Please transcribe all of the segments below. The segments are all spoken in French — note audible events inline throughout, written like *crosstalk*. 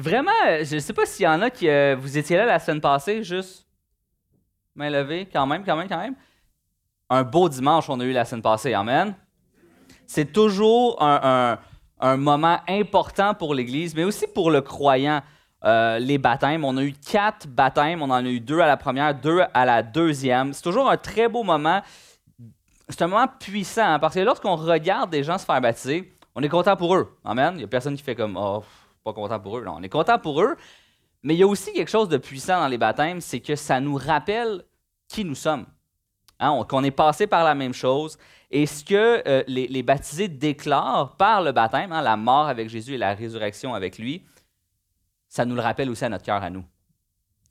vraiment, je ne sais pas s'il y en a qui. euh, vous étiez là la semaine passée, juste. Main levée, quand même, quand même, quand même. Un beau dimanche, on a eu la semaine passée. Amen. C'est toujours un, moment important pour l'Église, mais aussi pour le croyant. Euh, les baptêmes. On a eu quatre baptêmes. On en a eu deux à la première, deux à la deuxième. C'est toujours un très beau moment. C'est un moment puissant hein, parce que lorsqu'on regarde des gens se faire baptiser, on est content pour eux. Amen. Il n'y a personne qui fait comme Oh, pas content pour eux. Non, on est content pour eux. Mais il y a aussi quelque chose de puissant dans les baptêmes, c'est que ça nous rappelle qui nous sommes. Hein, on- qu'on est passé par la même chose. Et ce que euh, les, les baptisés déclarent par le baptême, hein, la mort avec Jésus et la résurrection avec lui, ça nous le rappelle aussi à notre cœur à nous.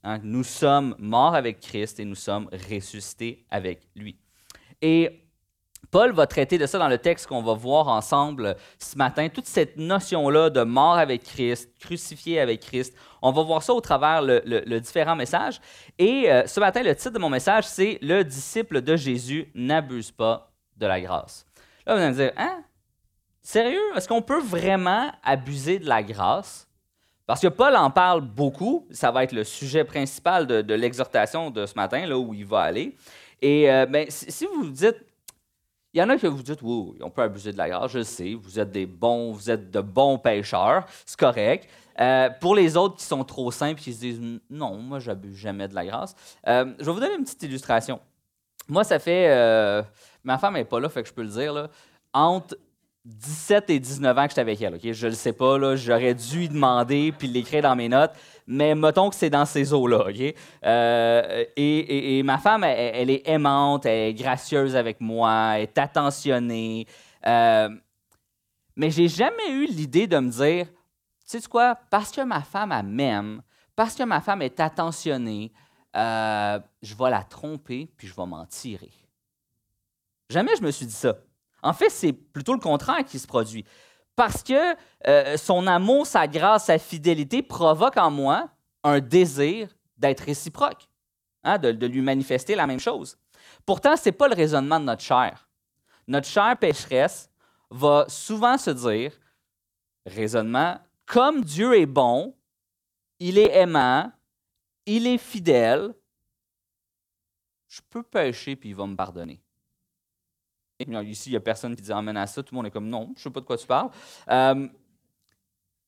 Hein, nous sommes morts avec Christ et nous sommes ressuscités avec lui. Et Paul va traiter de ça dans le texte qu'on va voir ensemble ce matin, toute cette notion-là de mort avec Christ, crucifié avec Christ. On va voir ça au travers le, le- le différent message. Et euh, ce matin, le titre de mon message, c'est Le disciple de Jésus n'abuse pas de la grâce. Là, vous allez me dire, hein? Sérieux? Est-ce qu'on peut vraiment abuser de la grâce? Parce que Paul en parle beaucoup. Ça va être le sujet principal de, l'exhortation de ce matin, là où il va aller. Et euh, ben, si, si vous vous dites, il y en a que vous dites, oui, on peut abuser de la grâce, je sais, vous êtes des bons, vous êtes de bons pêcheurs, c'est correct. Euh, pour les autres qui sont trop simples, qui se disent, non, moi, j'abuse jamais de la grâce, euh, je vais vous donner une petite illustration. Moi, ça fait, euh, ma femme n'est pas là, fait que je peux le dire, là, entre 17 et 19 ans que j'étais avec elle, ok? Je le sais pas, là, j'aurais dû y demander puis l'écrire dans mes notes, mais mettons que c'est dans ces eaux-là? Euh, et, ma femme, elle, elle est aimante, elle est gracieuse avec moi, elle est attentionnée, euh, mais j'ai jamais eu l'idée de me dire, tu sais quoi, parce que ma femme, elle m'aime, parce que ma femme est attentionnée, euh, je vais la tromper puis je vais m'en tirer. Jamais je me suis dit ça. En fait, c'est plutôt le contraire qui se produit. Parce que euh, son amour, sa grâce, sa fidélité provoque en moi un désir d'être réciproque, hein, de, de lui manifester la même chose. Pourtant, ce n'est pas le raisonnement de notre chair. Notre chair pécheresse va souvent se dire, raisonnement, comme Dieu est bon, il est aimant, il est fidèle, je peux pécher puis il va me pardonner. Ici, il n'y a personne qui dit amène à ça. Tout le monde est comme non, je ne sais pas de quoi tu parles. Euh,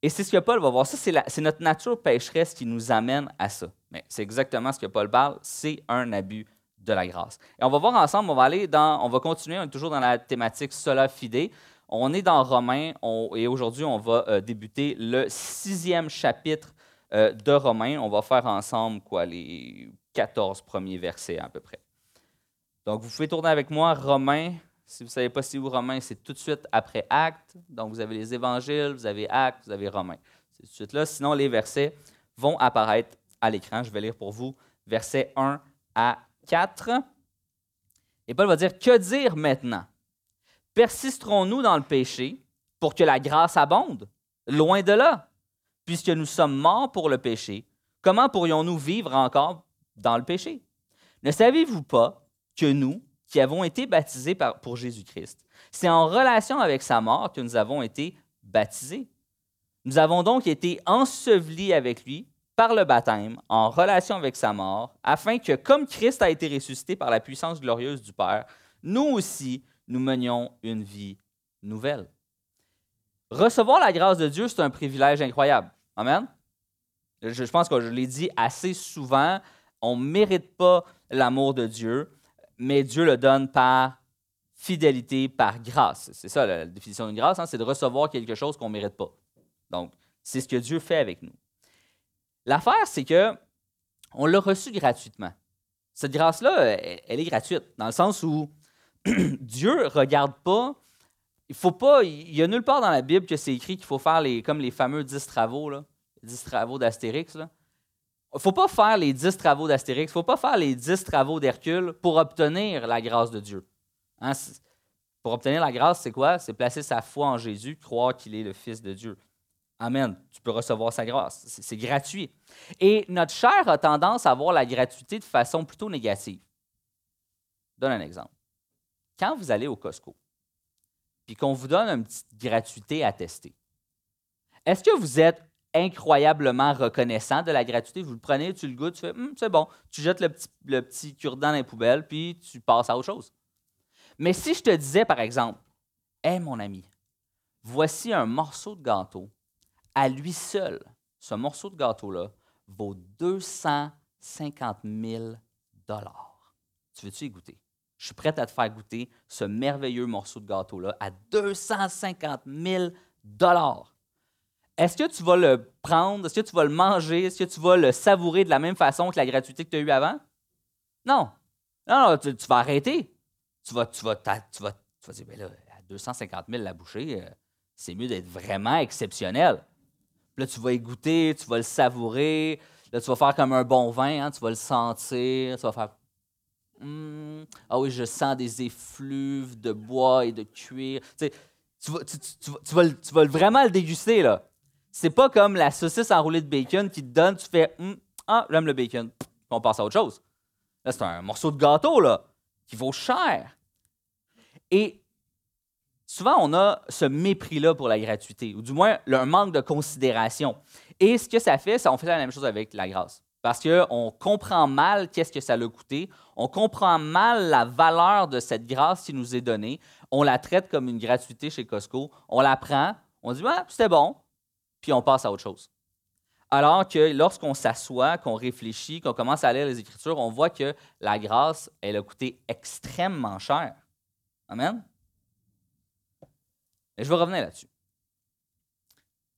et c'est ce que Paul va voir. Ça, c'est, notre nature pécheresse qui nous amène à ça. Mais c'est exactement ce que Paul parle. C'est un abus de la grâce. Et on va voir ensemble, on va aller dans, on va continuer, on est toujours dans la thématique sola fide. On est dans Romains et aujourd'hui, on va euh, débuter le sixième chapitre euh, de Romains. On va faire ensemble quoi, les 14 premiers versets à peu près. Donc, vous pouvez tourner avec moi Romains. Si vous ne savez pas c'est où Romains, c'est tout de suite après Actes. Donc, vous avez les évangiles, vous avez Actes, vous avez Romains. C'est tout de suite là. Sinon, les versets vont apparaître à l'écran. Je vais lire pour vous versets 1 à 4. Et Paul va dire Que dire maintenant? Persisterons-nous dans le péché pour que la grâce abonde? Loin de là. Puisque nous sommes morts pour le péché, comment pourrions-nous vivre encore dans le péché? Ne savez-vous pas que nous, qui avons été baptisés par- pour Jésus-Christ, c'est en relation avec sa mort que nous avons été baptisés. Nous avons donc été ensevelis avec lui par le baptême, en relation avec sa mort, afin que, comme Christ a été ressuscité par la puissance glorieuse du Père, nous aussi, nous menions une vie nouvelle. Recevoir la grâce de Dieu, c'est un privilège incroyable. Amen? Je, pense que je l'ai dit assez souvent, on ne mérite pas l'amour de Dieu, mais Dieu le donne par fidélité, par grâce. C'est ça la, définition d'une grâce, hein, c'est de recevoir quelque chose qu'on ne mérite pas. Donc, c'est ce que Dieu fait avec nous. L'affaire, c'est que on l'a reçu gratuitement. Cette grâce-là, elle, est gratuite, dans le sens où *clears throat* Dieu regarde pas. Il faut pas. Il y a nulle part dans la Bible que c'est écrit qu'il faut faire les, comme les fameux 10 travaux, là, 10 travaux d'Astérix. Faut pas faire les 10 travaux d'Astérix, faut pas faire les 10 travaux d'Hercule pour obtenir la grâce de Dieu. Hein, pour obtenir la grâce, c'est quoi? C'est placer sa foi en Jésus, croire qu'il est le Fils de Dieu. Amen. Tu peux recevoir sa grâce. C'est c'est gratuit. Et notre chair a tendance à voir la gratuité de façon plutôt négative. Je donne un exemple. Quand vous allez au Costco, puis qu'on vous donne une petite gratuité à tester, est-ce que vous êtes incroyablement reconnaissant de la gratuité. Vous le prenez, tu le goûtes, tu fais Hum, c'est bon. Tu jettes le petit, cure-dent dans les poubelles, puis tu passes à autre chose. Mais si je te disais, par exemple, Hé mon ami, voici un morceau de gâteau, à lui seul, ce morceau de gâteau-là vaut 250 000 Tu veux-tu y goûter? Je suis prêt à te faire goûter ce merveilleux morceau de gâteau-là à 250 000 Est-ce que tu vas le prendre? Est-ce que tu vas le manger? Est-ce que tu vas le savourer de la même façon que la gratuité que tu as eue avant? Non. Non, non, tu, vas arrêter. Tu vas, tu vas, tu vas, tu vas dire, ben là, à 250 000 la bouchée, euh, c'est mieux d'être vraiment exceptionnel. Puis là, tu vas y goûter, tu vas le savourer. Là, tu vas faire comme un bon vin, hein, tu vas le sentir, tu vas faire Hmm, ah oui, je sens des effluves de bois et de cuir. Tu, vas, tu, vas, vraiment le déguster, là. C'est pas comme la saucisse enroulée de bacon qui te donne, tu fais hmm, Ah, j'aime le bacon. Puis on passe à autre chose. Là, c'est un morceau de gâteau, là, qui vaut cher. Et souvent, on a ce mépris-là pour la gratuité, ou du moins un manque de considération. Et ce que ça fait, c'est on fait la même chose avec la grâce. Parce qu'on comprend mal qu'est-ce que ça a coûté, on comprend mal la valeur de cette grâce qui nous est donnée, on la traite comme une gratuité chez Costco, on la prend, on dit ah, c'était bon, puis on passe à autre chose. Alors que lorsqu'on s'assoit, qu'on réfléchit, qu'on commence à lire les Écritures, on voit que la grâce, elle a coûté extrêmement cher. Amen? Et je vais revenir là-dessus.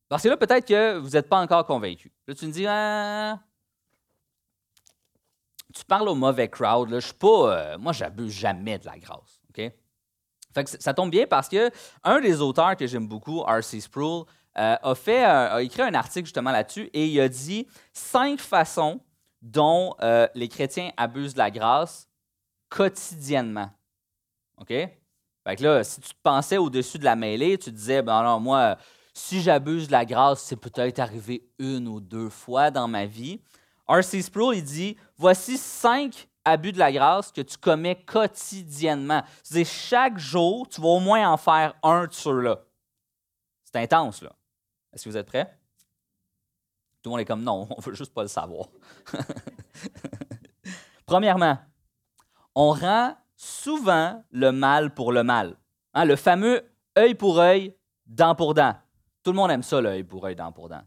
Parce que là, peut-être que vous n'êtes pas encore convaincu. Là, tu me dis, ah, tu parles au mauvais crowd. Là. Je suis pas. Euh, moi, j'abuse jamais de la grâce. OK? Fait que ça tombe bien parce que un des auteurs que j'aime beaucoup, R.C. Sproul, euh, a, fait, a écrit un article justement là-dessus et il a dit cinq façons dont euh, les chrétiens abusent de la grâce quotidiennement. OK? Fait que là, si tu te pensais au-dessus de la mêlée, tu te disais, ben alors moi, si j'abuse de la grâce, c'est peut-être arrivé une ou deux fois dans ma vie. R.C. Sproul, il dit Voici cinq abus de la grâce que tu commets quotidiennement. C'est chaque jour, tu vas au moins en faire un de ceux-là. C'est intense, là. Est-ce que vous êtes prêts? Tout le monde est comme non, on veut juste pas le savoir. *laughs* Premièrement, on rend souvent le mal pour le mal. Hein, le fameux œil pour œil, dent pour dent. Tout le monde aime ça, l'œil pour œil, dent pour dent.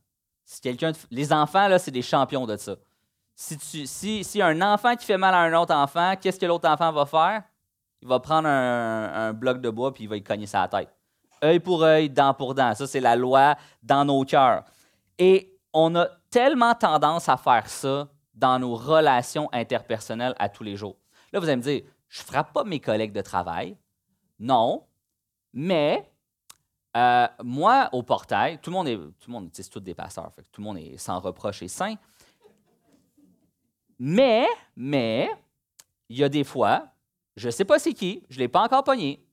Si quelqu'un, les enfants, là, c'est des champions de ça. Si, tu, si, si un enfant qui fait mal à un autre enfant, qu'est-ce que l'autre enfant va faire? Il va prendre un, bloc de bois puis il va y cogner sa tête. Œil pour œil, dent pour dent. Ça, c'est la loi dans nos cœurs. Et on a tellement tendance à faire ça dans nos relations interpersonnelles à tous les jours. Là, vous allez me dire, je frappe pas mes collègues de travail. Non, mais euh, moi, au portail, tout le monde est, tout le monde, c'est tous des pasteurs, tout le monde est sans reproche et sain. Mais, mais, il y a des fois, je ne sais pas c'est qui, je ne l'ai pas encore pogné,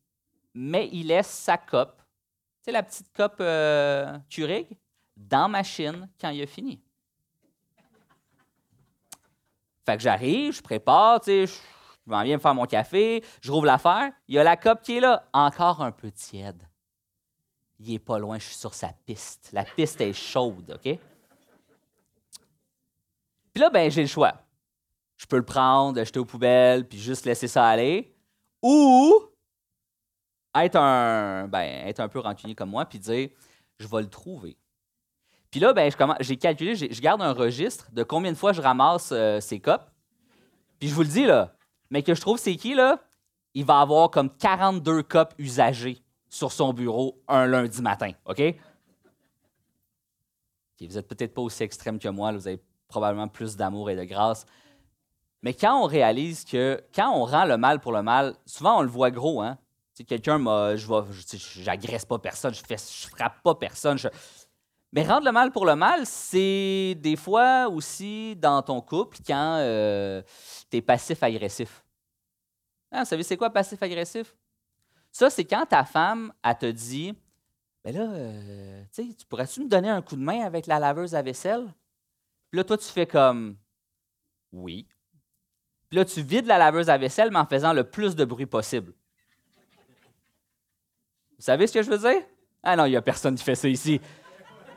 mais il laisse sa coupe, c'est la petite coupe euh, dans ma chine quand il a fini. Fait que j'arrive, je prépare, tu sais, je m'en viens me faire mon café, je rouvre l'affaire, il y a la coupe qui est là, encore un peu tiède il est pas loin, je suis sur sa piste. La piste est chaude, OK? Puis là, ben, j'ai le choix. Je peux le prendre, le jeter aux poubelles, puis juste laisser ça aller. Ou être un, ben, être un peu rancunier comme moi, puis dire, je vais le trouver. Puis là, ben, j'ai calculé, je garde un registre de combien de fois je ramasse euh, ces copes. Puis je vous le dis, là, mais que je trouve c'est qui, là? Il va avoir comme 42 copes usagées sur son bureau un lundi matin, OK? vous n'êtes peut-être pas aussi extrême que moi, vous avez probablement plus d'amour et de grâce. Mais quand on réalise que quand on rend le mal pour le mal, souvent on le voit gros, hein? Quelqu'un m'a. Je j'agresse pas personne, je fais, je frappe pas personne. Mais rendre le mal pour le mal, c'est des fois aussi dans ton couple quand euh, tu es passif-agressif. Hein, vous savez, c'est quoi passif-agressif? Ça, c'est quand ta femme, elle te dit Ben là, euh, tu pourrais-tu me donner un coup de main avec la laveuse à vaisselle? Puis là, toi, tu fais comme Oui. Puis là, tu vides la laveuse à vaisselle, mais en faisant le plus de bruit possible. Vous savez ce que je veux dire? Ah non, il n'y a personne qui fait ça ici.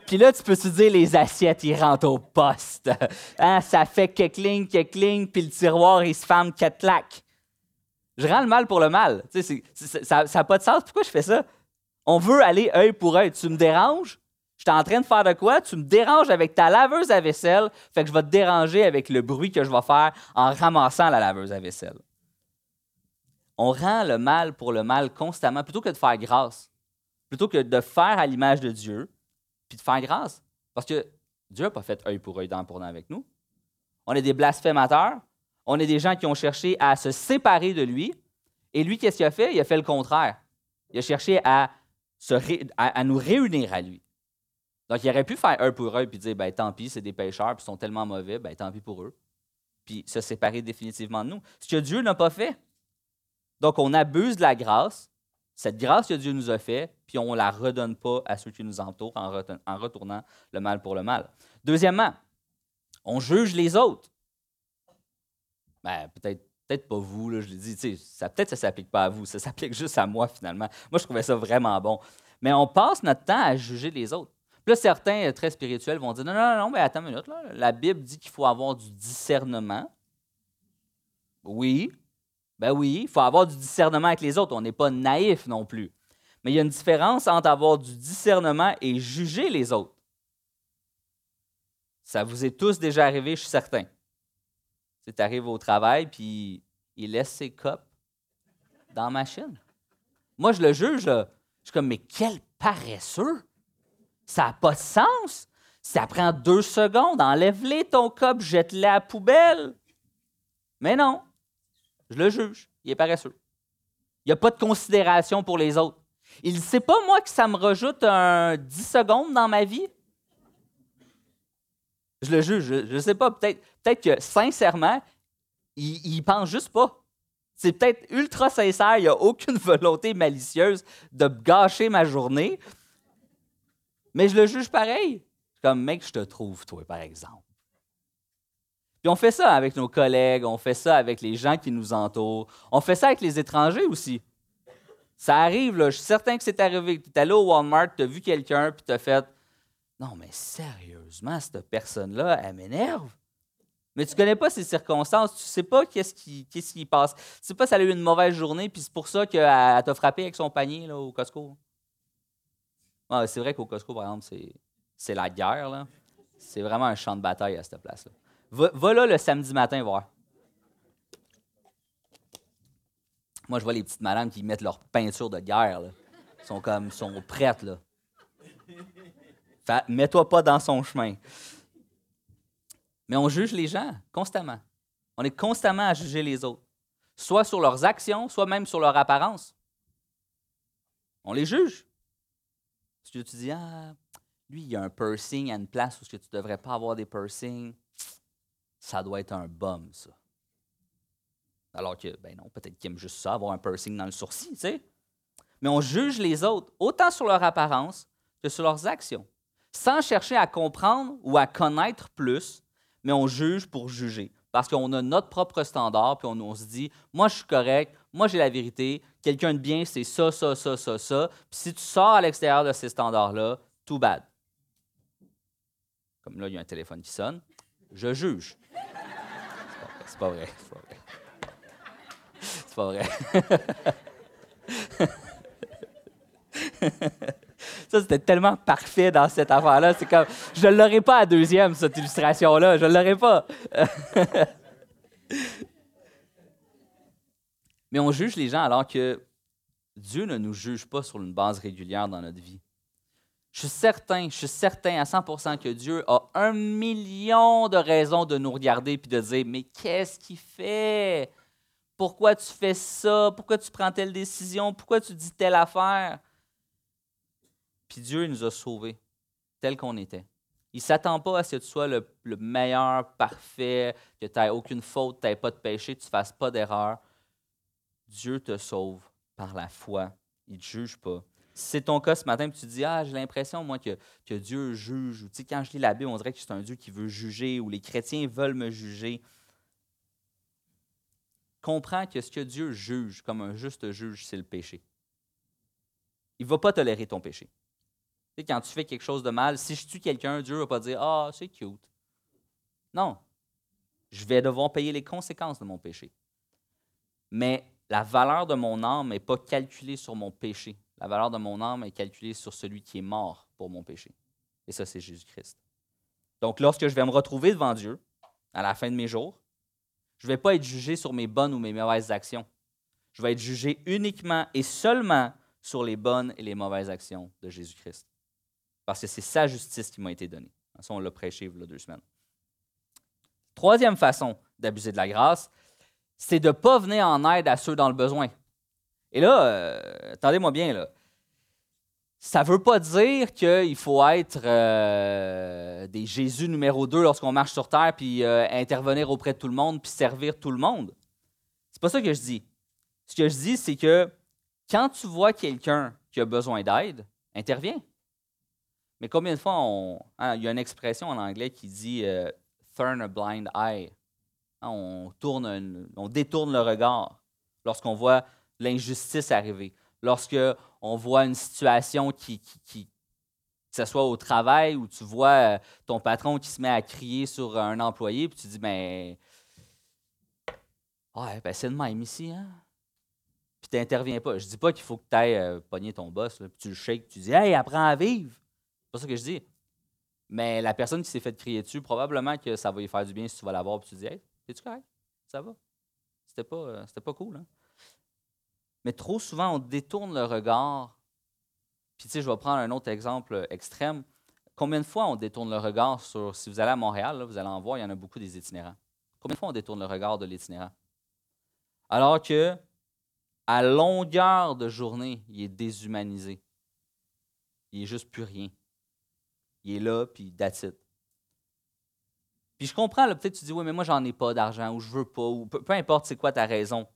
Puis là, tu peux te dire, les assiettes, ils rentrent au poste? *laughs* Hein, ça fait que cling, que cling, puis le tiroir, il se ferme, quatre claques. Je rends le mal pour le mal. ça n'a pas de sens. Pourquoi je fais ça? On veut aller œil pour œil. Tu me déranges? Je suis en train de faire de quoi? Tu me déranges avec ta laveuse à vaisselle, fait que je vais te déranger avec le bruit que je vais faire en ramassant la laveuse à vaisselle. On rend le mal pour le mal constamment, plutôt que de faire grâce, plutôt que de faire à l'image de Dieu, puis de faire grâce. Parce que Dieu n'a pas fait œil pour œil, dent pour dent avec nous. On est des blasphémateurs, on est des gens qui ont cherché à se séparer de lui, et lui, qu'est-ce qu'il a fait? Il a fait le contraire. Il a cherché à, à nous réunir à lui. Donc, il aurait pu faire un pour eux puis dire ben, tant pis, c'est des pécheurs, puis ils sont tellement mauvais, ben, tant pis pour eux. Puis se séparer définitivement de nous. Ce que Dieu n'a pas fait. Donc, on abuse de la grâce, cette grâce que Dieu nous a fait, puis on ne la redonne pas à ceux qui nous entourent en, retournant le mal pour le mal. Deuxièmement, on juge les autres. Ben, peut-être peut-être pas vous, là, je l'ai dit, peut-être ça ne s'applique pas à vous, ça s'applique juste à moi finalement. Moi, je trouvais ça vraiment bon. Mais on passe notre temps à juger les autres. Puis là, certains euh, très spirituels vont dire Non, non, non, mais attends une minute, la Bible dit qu'il faut avoir du discernement. Oui, ben oui, il faut avoir du discernement avec les autres. On n'est pas naïf non plus. Mais il y a une différence entre avoir du discernement et juger les autres. Ça vous est tous déjà arrivé, je suis certain. Tu arrives au travail, puis il laisse ses copes dans la machine. Moi, je le juge, je suis comme, mais quel paresseux! Ça n'a pas de sens. Ça prend deux secondes. Enlève-les ton cop, jette-les à la poubelle. Mais non, je le juge. Il est paresseux. Il n'y a pas de considération pour les autres. Il ne sait pas, moi, que ça me rajoute un 10 secondes dans ma vie? Je le juge. Je ne sais pas. Peut-être peut que, sincèrement, il ne pense juste pas. C'est peut-être ultra sincère. Il n'y a aucune *laughs* volonté malicieuse de gâcher ma journée. Mais je le juge pareil. Comme, mec, je te trouve, toi, par exemple. On fait ça avec nos collègues, on fait ça avec les gens qui nous entourent, on fait ça avec les étrangers aussi. Ça arrive, là, je suis certain que c'est arrivé. Tu es allé au Walmart, tu as vu quelqu'un, puis tu as fait Non, mais sérieusement, cette personne-là, elle m'énerve. Mais tu connais pas ses circonstances, tu sais pas qu'est-ce qui, qu'est-ce qui passe. Tu sais pas si elle a eu une mauvaise journée, puis c'est pour ça qu'elle t'a frappé avec son panier là, au Costco. C'est vrai qu'au Costco, par exemple, c'est la guerre. Là. C'est vraiment un champ de bataille à cette place-là. Va, là le samedi matin voir. Moi, je vois les petites madames qui mettent leur peinture de guerre. Ils sont comme, sont prêtes. Là. Mets-toi pas dans son chemin. Mais on juge les gens constamment. On est constamment à juger les autres, soit sur leurs actions, soit même sur leur apparence. On les juge. Que tu dis, ah, lui, il y a un piercing à une place où tu ne devrais pas avoir des piercings, ça doit être un bum, ça. Alors que, ben non, peut-être qu'il aime juste ça, avoir un piercing dans le sourcil, tu sais. Mais on juge les autres, autant sur leur apparence que sur leurs actions, sans chercher à comprendre ou à connaître plus, mais on juge pour juger. Parce qu'on a notre propre standard, puis on, se dit, moi je suis correct, moi j'ai la vérité, quelqu'un de bien c'est ça, ça, ça, ça, ça. Puis si tu sors à l'extérieur de ces standards-là, tout bad. Comme là, il y a un téléphone qui sonne, je juge. C'est pas vrai, c'est pas vrai. Ça, c'était tellement parfait dans cette affaire-là. C'est comme, je ne l'aurais pas à deuxième, cette illustration-là. Je ne l'aurais pas. Mais on juge les gens alors que Dieu ne nous juge pas sur une base régulière dans notre vie. Je suis certain, je suis certain à 100% que Dieu a un million de raisons de nous regarder et de dire Mais qu'est-ce qu'il fait? Pourquoi tu fais ça? Pourquoi tu prends telle décision? Pourquoi tu dis telle affaire? Puis Dieu nous a sauvés, tel qu'on était. Il ne s'attend pas à ce que tu sois le, meilleur, parfait, que tu n'aies aucune faute, tu n'aies pas de péché, que tu ne fasses pas d'erreur. Dieu te sauve par la foi. Il ne te juge pas. C'est ton cas ce matin, tu te dis Ah, j'ai l'impression, moi, que, que Dieu juge. Ou, tu sais, quand je lis la Bible, on dirait que c'est un Dieu qui veut juger ou les chrétiens veulent me juger. Comprends que ce que Dieu juge comme un juste juge, c'est le péché. Il ne va pas tolérer ton péché. sais, quand tu fais quelque chose de mal, si je tue quelqu'un, Dieu ne va pas dire Ah, c'est cute. Non. Je vais devoir payer les conséquences de mon péché. Mais la valeur de mon âme n'est pas calculée sur mon péché. La valeur de mon âme est calculée sur celui qui est mort pour mon péché. Et ça, c'est Jésus-Christ. Donc, lorsque je vais me retrouver devant Dieu, à la fin de mes jours, je ne vais pas être jugé sur mes bonnes ou mes mauvaises actions. Je vais être jugé uniquement et seulement sur les bonnes et les mauvaises actions de Jésus-Christ. Parce que c'est sa justice qui m'a été donnée. Ça, on l'a prêché il y a deux semaines. Troisième façon d'abuser de la grâce, c'est de ne pas venir en aide à ceux dans le besoin. Et là, euh, attendez-moi bien, là. Ça ne veut pas dire qu'il faut être euh, des Jésus numéro 2 lorsqu'on marche sur terre, puis euh, intervenir auprès de tout le monde, puis servir tout le monde. C'est pas ça que je dis. Ce que je dis, c'est que quand tu vois quelqu'un qui a besoin d'aide, interviens. Mais combien de fois on. Hein, il y a une expression en anglais qui dit turn a blind eye. Hein, on, tourne on détourne le regard lorsqu'on voit l'injustice arriver, lorsqu'on voit une situation qui, que ce soit au travail où tu vois euh, ton patron qui se met à crier sur un employé, puis tu dis, mais. Ouais, ben c'est de même ici, hein? Puis tu n'interviens pas. Je dis pas qu'il faut que tu ailles euh, ton boss, puis tu le shakes, tu dis, hey, apprends à vivre. C'est pas ça que je dis. Mais la personne qui s'est fait crier dessus, probablement que ça va lui faire du bien si tu vas la voir, puis tu dis, hey, es-tu correct? Ça va? C'était pas, euh, pas cool, hein? Mais trop souvent, on détourne le regard. Puis, tu sais, je vais prendre un autre exemple extrême. Combien de fois on détourne le regard sur, si vous allez à Montréal, vous allez en voir, il y en a beaucoup des itinérants. Combien de fois on détourne le regard de l'itinérant? Alors que, à longueur de journée, il est déshumanisé. Il n'est juste plus rien. Il est là, puis that's. Puis je comprends, peut-être tu dis, oui, mais moi, j'en ai pas d'argent, ou je veux pas, ou peu importe c'est quoi ta raison.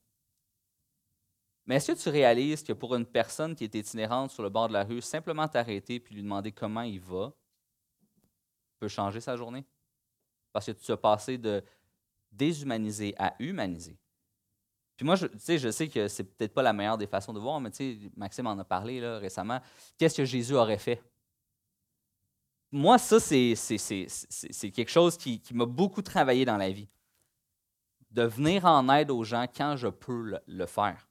Mais est-ce que tu réalises que pour une personne qui est itinérante sur le bord de la rue, simplement t'arrêter puis lui demander comment il va peut changer sa journée? Parce que tu as passé de déshumaniser à humaniser. Puis moi, je, je sais que c'est peut-être pas la meilleure des façons de voir, mais Maxime en a parlé là, récemment. Qu'est-ce que Jésus aurait fait? Moi, ça, c'est quelque chose qui, qui m'a beaucoup travaillé dans la vie. De venir en aide aux gens quand je peux le faire.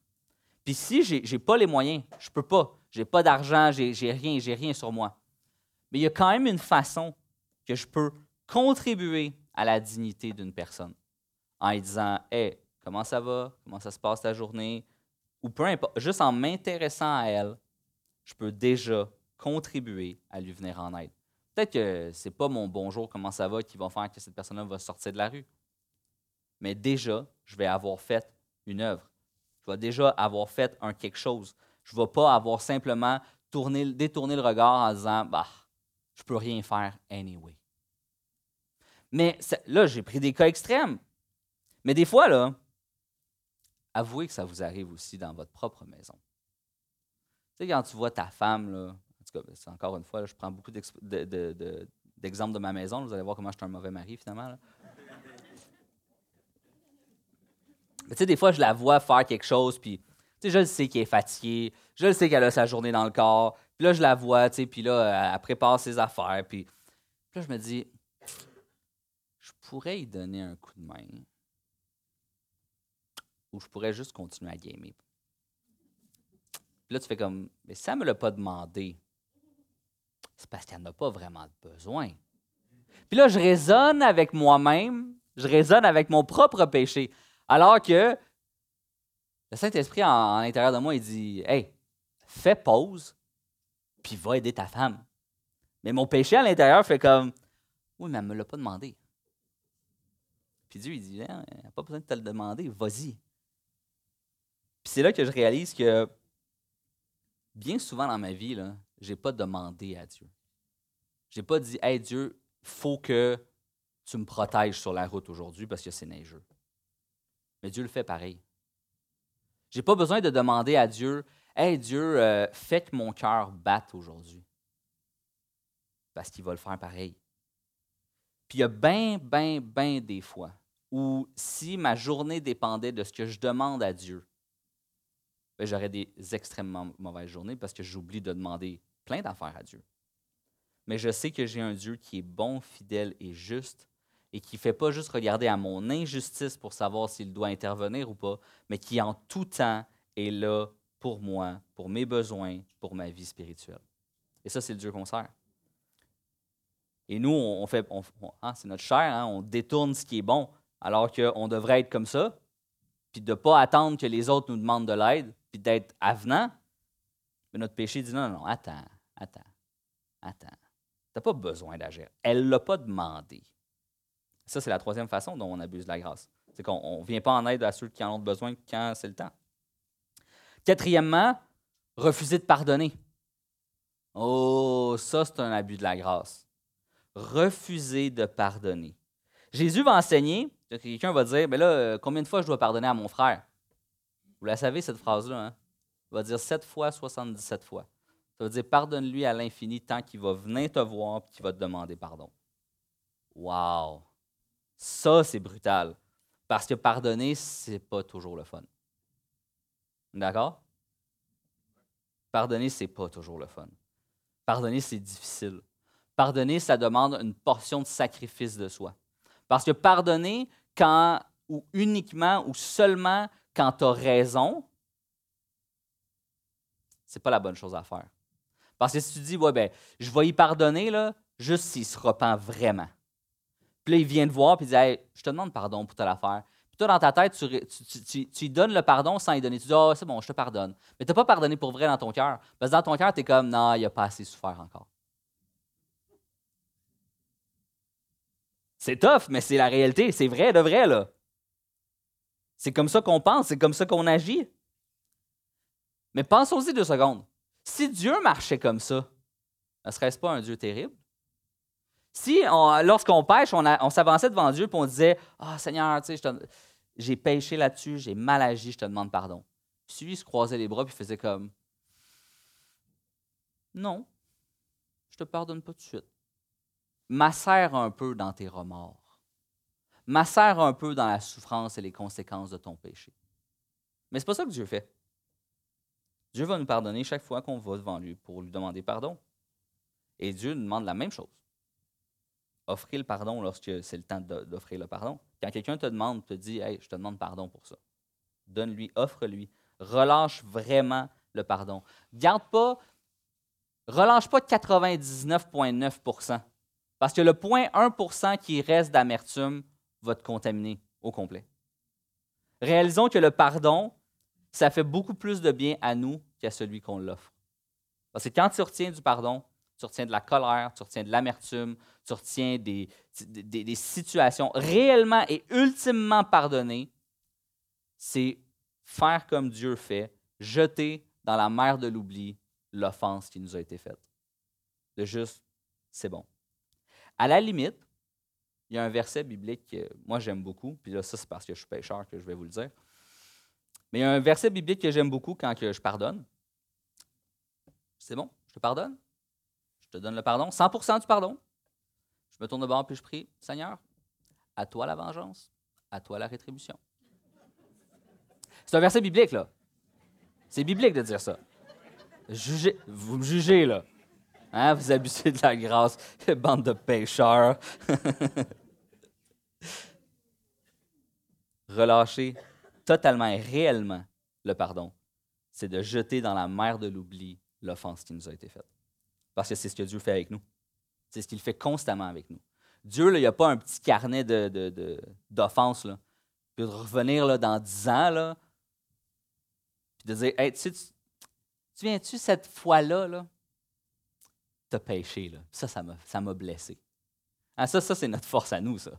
Puis si je n'ai pas les moyens, je ne peux pas. Je n'ai pas d'argent, j'ai rien, j'ai rien sur moi. Mais il y a quand même une façon que je peux contribuer à la dignité d'une personne en lui disant Hey, comment ça va? Comment ça se passe ta journée? Ou peu importe, juste en m'intéressant à elle, je peux déjà contribuer à lui venir en aide. Peut-être que ce n'est pas mon bonjour, comment ça va, qui va faire que cette personne-là va sortir de la rue. Mais déjà, je vais avoir fait une œuvre. Je déjà avoir fait un quelque chose. Je ne vais pas avoir simplement tourné, détourné le regard en disant bah, je ne peux rien faire anyway. Mais là, j'ai pris des cas extrêmes. Mais des fois, là, avouez que ça vous arrive aussi dans votre propre maison. Tu sais, quand tu vois ta femme, là, en tout cas, c'est encore une fois, je prends beaucoup d'exemples de, ma maison. Vous allez voir comment je suis un mauvais mari, finalement. Mais tu sais, des fois, je la vois faire quelque chose, puis tu sais, je le sais qu'elle est fatiguée, je le sais qu'elle a sa journée dans le corps, puis là, je la vois, tu sais, puis là, elle prépare ses affaires, puis, là, je me dis, je pourrais lui donner un coup de main, ou je pourrais juste continuer à gamer. Puis là, tu fais comme, mais ça me l'a pas demandé. C'est parce qu'elle n'a pas vraiment besoin. Puis là, je raisonne avec moi-même, je raisonne avec mon propre péché. Alors que le Saint-Esprit en, l'intérieur de moi, il dit Hey, fais pause, puis va aider ta femme. Mais mon péché à l'intérieur fait comme Oui, mais elle ne me l'a pas demandé. Puis Dieu, il dit hein, Elle n'a pas besoin de te le demander, vas-y. Puis c'est là que je réalise que bien souvent dans ma vie, je n'ai pas demandé à Dieu. Je n'ai pas dit Hey Dieu, il faut que tu me protèges sur la route aujourd'hui parce que c'est neigeux. Mais Dieu le fait pareil. Je n'ai pas besoin de demander à Dieu, Hey Dieu, euh, fais que mon cœur batte aujourd'hui. Parce qu'il va le faire pareil. Puis il y a bien, bien, bien des fois où si ma journée dépendait de ce que je demande à Dieu, ben, j'aurais des extrêmement mauvaises journées parce que j'oublie de demander plein d'affaires à Dieu. mais je sais que j'ai un Dieu qui est bon, fidèle et juste, et qui ne fait pas juste regarder à mon injustice pour savoir s'il doit intervenir ou pas, mais qui en tout temps est là pour moi, pour mes besoins, pour ma vie spirituelle. Et ça, c'est le Dieu qu'on sert. Et nous, on fait, hein, c'est notre chair, hein, on détourne ce qui est bon, alors qu'on devrait être comme ça, puis de ne pas attendre que les autres nous demandent de l'aide, puis d'être avenant. Mais notre péché dit non, non, attends, attends, attends. Tu n'as pas besoin d'agir. Elle ne l'a pas demandé. Ça, c'est la troisième façon dont on abuse de la grâce. C'est qu'on ne vient pas en aide à ceux qui en ont besoin quand c'est le temps. Quatrièmement, refuser de pardonner. Oh, ça, c'est un abus de la grâce. Refuser de pardonner. Jésus va enseigner, quelqu'un va dire, mais là, euh, combien de fois je dois pardonner à mon frère? Vous la savez, cette phrase-là. Hein? Il va dire 7 fois, 77 fois. Ça veut dire pardonne-lui à l'infini tant qu'il va venir te voir et qu'il va te demander pardon. Wow! Ça, c'est brutal. Parce que pardonner, c'est pas toujours le fun. D'accord? Pardonner, c'est pas toujours le fun. Pardonner, c'est difficile. Pardonner, ça demande une portion de sacrifice de soi. Parce que pardonner, quand, ou uniquement, ou seulement quand tu as raison, c'est pas la bonne chose à faire. Parce que si tu dis, ouais, ben, je vais y pardonner, là, juste s'il se repent vraiment. Puis là, il vient te voir, puis il dit, je te demande pardon pour telle affaire toi, dans ta tête, tu, lui donnes le pardon sans lui donner. Tu dis, oh, c'est bon, je te pardonne. Mais tu n'as pas pardonné pour vrai dans ton cœur. Parce que dans ton cœur, tu es comme, non, il n'a pas assez souffert encore. C'est tough, mais c'est la réalité. C'est vrai, de vrai, là. C'est comme ça qu'on pense, c'est comme ça qu'on agit. Mais pensons-y deux secondes. Si Dieu marchait comme ça, ne serait-ce pas un Dieu terrible? Si, lorsqu'on pêche, on, s'avançait devant Dieu et on disait Ah, Seigneur, je te, j'ai péché là-dessus, j'ai mal agi, je te demande pardon. Puis lui, il se croisait les bras puis faisait comme Non, je te pardonne pas tout de suite. M'assère un peu dans tes remords. M'assère un peu dans la souffrance et les conséquences de ton péché. Mais c'est pas ça que Dieu fait. Dieu va nous pardonner chaque fois qu'on va devant lui pour lui demander pardon. Et Dieu nous demande la même chose offrir le pardon lorsque c'est le temps d'offrir le pardon. Quand quelqu'un te demande, te dit Hey, je te demande pardon pour ça. Donne-lui, offre-lui. Relâche vraiment le pardon. Garde pas, relâche pas 99,9% parce que le 0,1% qui reste d'amertume va te contaminer au complet. Réalisons que le pardon, ça fait beaucoup plus de bien à nous qu'à celui qu'on l'offre. Parce que quand tu retiens du pardon, tu retiens de la colère, tu retiens de l'amertume, tu retiens des, des, situations réellement et ultimement pardonnées, c'est faire comme Dieu fait, jeter dans la mer de l'oubli l'offense qui nous a été faite. De juste, c'est bon. À la limite, il y a un verset biblique que moi j'aime beaucoup, puis là, ça c'est parce que je suis pécheur que je vais vous le dire. Mais il y a un verset biblique que j'aime beaucoup quand que je pardonne. C'est bon, je te pardonne? Je te donne le pardon, 100% du pardon. Je me tourne de bord puis je prie, Seigneur, à toi la vengeance, à toi la rétribution. C'est un verset biblique, là. C'est biblique de dire ça. Jugez, vous me jugez, là. Hein? Vous abusez de la grâce, *laughs* bande de pécheurs. *laughs* Relâcher totalement et réellement le pardon, c'est de jeter dans la mer de l'oubli l'offense qui nous a été faite. Parce que c'est ce que Dieu fait avec nous. C'est ce qu'il fait constamment avec nous. Dieu, il n'y a pas un petit carnet d'offenses. De, puis de revenir là, dans dix ans, là, puis de dire hey, tu, tu, viens-tu cette fois-là, là, tu as péché. Là? Ça, ça m'a blessé. Ah, ça, ça c'est notre force à nous, ça.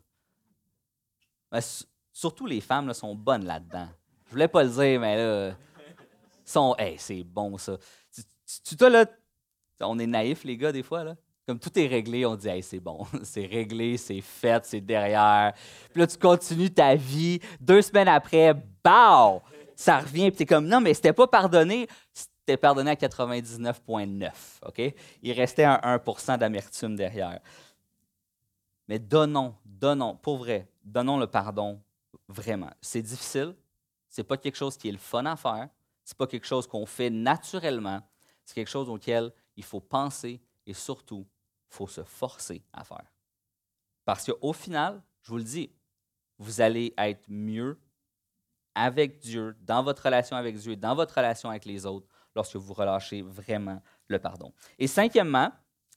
surtout les femmes là, sont bonnes là-dedans. Je voulais pas le dire, mais là, sont, hey, c'est bon ça. Tu, tu, tu là, on est naïfs, les gars, des fois. Là. Comme tout est réglé, on dit hey, c'est bon, *laughs* c'est réglé, c'est fait, c'est derrière. Puis là, tu continues ta vie. Deux semaines après, BAU! Ça revient, puis tu es comme non, mais c'était pas pardonné. C'était pardonné à 99,9. OK? Il restait un 1% d'amertume derrière. Mais donnons, donnons, pour vrai, donnons le pardon vraiment. C'est difficile. C'est pas quelque chose qui est le fun à faire. C'est pas quelque chose qu'on fait naturellement. C'est quelque chose auquel il faut penser et surtout il faut se forcer à faire. Parce qu'au final, je vous le dis, vous allez être mieux avec Dieu, dans votre relation avec Dieu, dans votre relation avec les autres, lorsque vous relâchez vraiment le pardon. Et cinquièmement,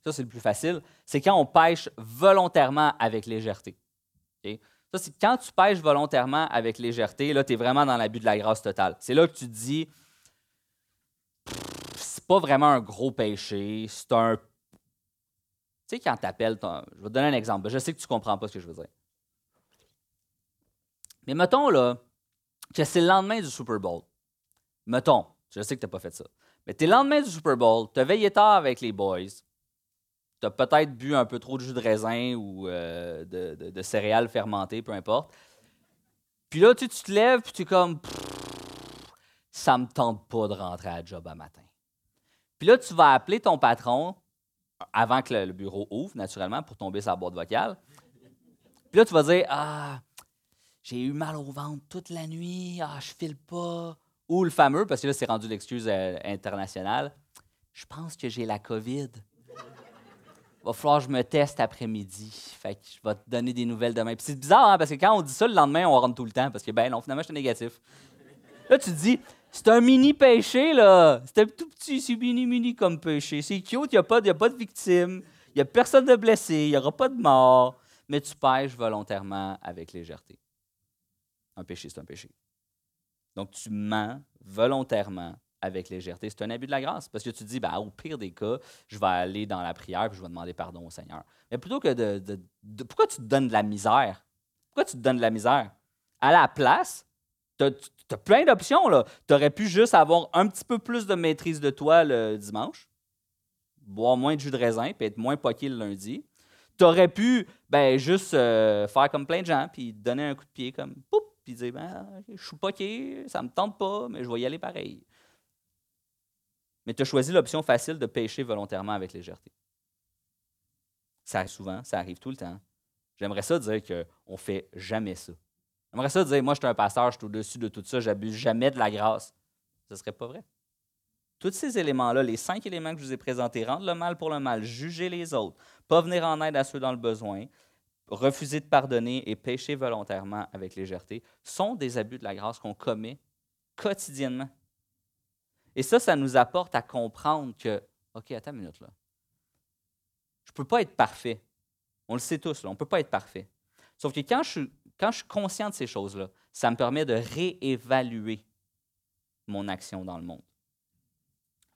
ça c'est le plus facile, c'est quand on pêche volontairement avec légèreté. Ça, c'est quand tu pêches volontairement avec légèreté, là, tu es vraiment dans l'abus de la grâce totale. C'est là que tu te dis, c'est pas vraiment un gros péché, c'est un. Tu sais, quand tu appelles, je vais te donner un exemple. Je sais que tu comprends pas ce que je veux dire. Mais mettons, là, que c'est le lendemain du Super Bowl. Mettons, je sais que tu n'as pas fait ça. Mais tu es le lendemain du Super Bowl, tu as veillé tard avec les boys, tu as peut-être bu un peu trop de jus de raisin ou euh, de, céréales fermentées, peu importe. Puis là, tu, te lèves, puis tu es comme, ça me tente pas de rentrer à la job à matin. Puis là, tu vas appeler ton patron avant que le, bureau ouvre, naturellement, pour tomber sa boîte vocale. Puis là, tu vas dire, ah, j'ai eu mal au ventre toute la nuit, ah, je file pas. Ou le fameux, parce que là, c'est rendu l'excuse euh, internationale, je pense que j'ai la COVID. Va falloir que je me teste après-midi. Fait que je vais te donner des nouvelles demain. Puis c'est bizarre, hein, parce que quand on dit ça, le lendemain, on rentre tout le temps, parce que, ben non, finalement, j'étais négatif. Là, tu te dis, c'est un mini péché, là. C'est un tout petit, c'est mini-mini comme péché. C'est cute, il n'y a, pas, a pas de victime, il n'y a personne de blessé, il n'y aura pas de mort, mais tu pêches volontairement avec légèreté. Un péché, c'est un péché. Donc, tu mens volontairement avec légèreté. C'est un abus de la grâce parce que tu dis, ben, au pire des cas, je vais aller dans la prière et je vais demander pardon au Seigneur. Mais plutôt que de, Pourquoi tu te donnes de la misère? Pourquoi tu te donnes de la misère? À la place, tu as, plein d'options. Tu aurais pu juste avoir un petit peu plus de maîtrise de toi le dimanche, boire moins de jus de raisin et être moins poqué le lundi. Tu aurais pu ben, juste euh, faire comme plein de gens puis donner un coup de pied comme poup, puis dire ben, Je suis poqué, ça me tente pas, mais je vais y aller pareil. Mais tu as choisi l'option facile de pécher volontairement avec légèreté. Ça arrive souvent, ça arrive tout le temps. J'aimerais ça dire qu'on ne fait jamais ça. J'aimerais ça dire Moi, je suis un pasteur, je suis au-dessus de tout ça, j'abuse jamais de la grâce. Ce serait pas vrai. Tous ces éléments-là, les cinq éléments que je vous ai présentés, rendre le mal pour le mal, juger les autres, pas venir en aide à ceux dans le besoin, refuser de pardonner et pécher volontairement avec légèreté sont des abus de la grâce qu'on commet quotidiennement. Et ça, ça nous apporte à comprendre que, OK, attends une minute là. Je ne peux pas être parfait. On le sait tous, là, on ne peut pas être parfait. Sauf que quand je, suis, quand je suis conscient de ces choses-là, ça me permet de réévaluer mon action dans le monde.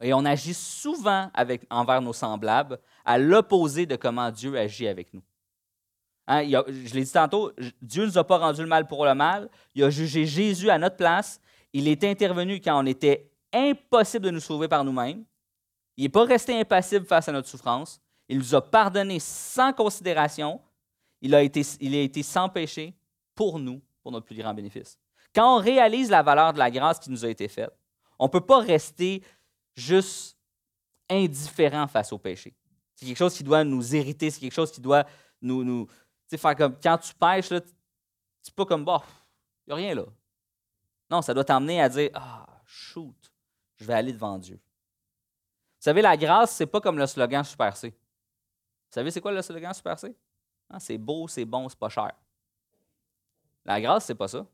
Et on agit souvent envers nos semblables à l'opposé de comment Dieu agit avec nous. Hein, je l'ai dit tantôt, Dieu ne nous a pas rendu le mal pour le mal. Il a jugé Jésus à notre place. Il est intervenu quand on était impossible de nous sauver par nous-mêmes. Il n'est pas resté impassible face à notre souffrance. Il nous a pardonné sans considération. Il a été, il a été sans péché pour nous, pour notre plus grand bénéfice. Quand on réalise la valeur de la grâce qui nous a été faite, on ne peut pas rester juste indifférent face au péché. C'est quelque chose qui doit nous hériter, c'est quelque chose qui doit nous, faire comme quand tu pêches, là, c'est pas comme bah, il n'y a rien là. Non, ça doit t'emmener à dire Ah, shoot, je vais aller devant Dieu. Vous savez, la grâce, c'est pas comme le slogan Super C. Vous savez, c'est quoi le slogan Super C? Ah, c'est beau, c'est bon, c'est pas cher. La grâce, c'est pas ça.